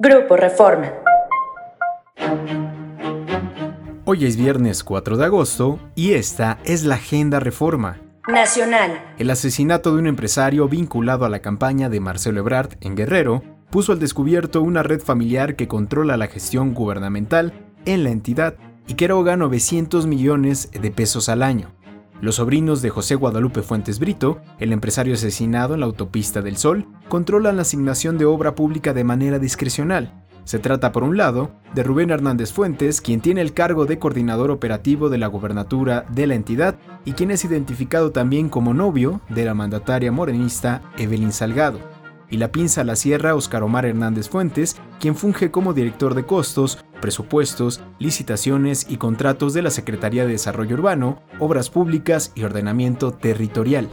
Grupo Reforma. Hoy es viernes 4 de agosto y esta es la Agenda Reforma. Nacional. El asesinato de un empresario vinculado a la campaña de Marcelo Ebrard en Guerrero puso al descubierto una red familiar que controla la gestión gubernamental en la entidad y que eroga 900 millones de pesos al año. Los sobrinos de José Guadalupe Fuentes Brito, el empresario asesinado en la autopista del Sol, controlan la asignación de obra pública de manera discrecional. Se trata, por un lado, de Rubén Hernández Fuentes, quien tiene el cargo de coordinador operativo de la gobernatura de la entidad y quien es identificado también como novio de la mandataria morenista Evelyn Salgado y la pinza la sierra Oscar Omar Hernández Fuentes, quien funge como director de costos, presupuestos, licitaciones y contratos de la Secretaría de Desarrollo Urbano, Obras Públicas y Ordenamiento Territorial.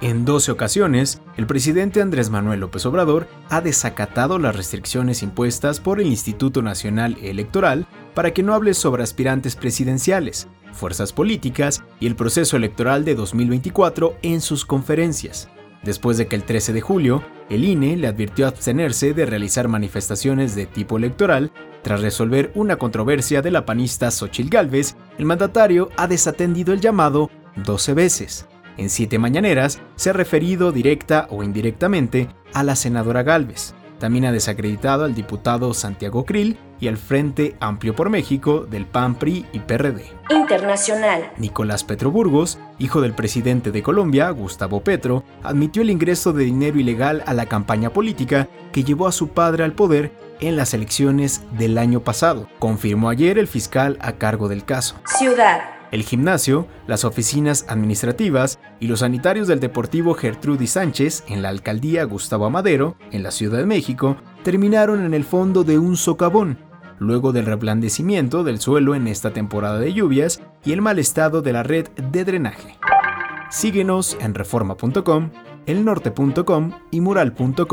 En 12 ocasiones, el presidente Andrés Manuel López Obrador ha desacatado las restricciones impuestas por el Instituto Nacional Electoral para que no hable sobre aspirantes presidenciales, fuerzas políticas y el proceso electoral de 2024 en sus conferencias después de que el 13 de julio el INE le advirtió abstenerse de realizar manifestaciones de tipo electoral tras resolver una controversia de la panista Xochil Gálvez, el mandatario ha desatendido el llamado 12 veces. En siete mañaneras se ha referido directa o indirectamente a la senadora Gálvez. También ha desacreditado al diputado Santiago Krill y al Frente Amplio por México del PAN, PRI y PRD. Internacional. Nicolás Petro Burgos, hijo del presidente de Colombia, Gustavo Petro, admitió el ingreso de dinero ilegal a la campaña política que llevó a su padre al poder en las elecciones del año pasado, confirmó ayer el fiscal a cargo del caso. Ciudad el gimnasio, las oficinas administrativas y los sanitarios del Deportivo Gertrudis Sánchez en la alcaldía Gustavo Amadero, en la Ciudad de México, terminaron en el fondo de un socavón, luego del reblandecimiento del suelo en esta temporada de lluvias y el mal estado de la red de drenaje. Síguenos en reforma.com, elnorte.com y mural.com.mx.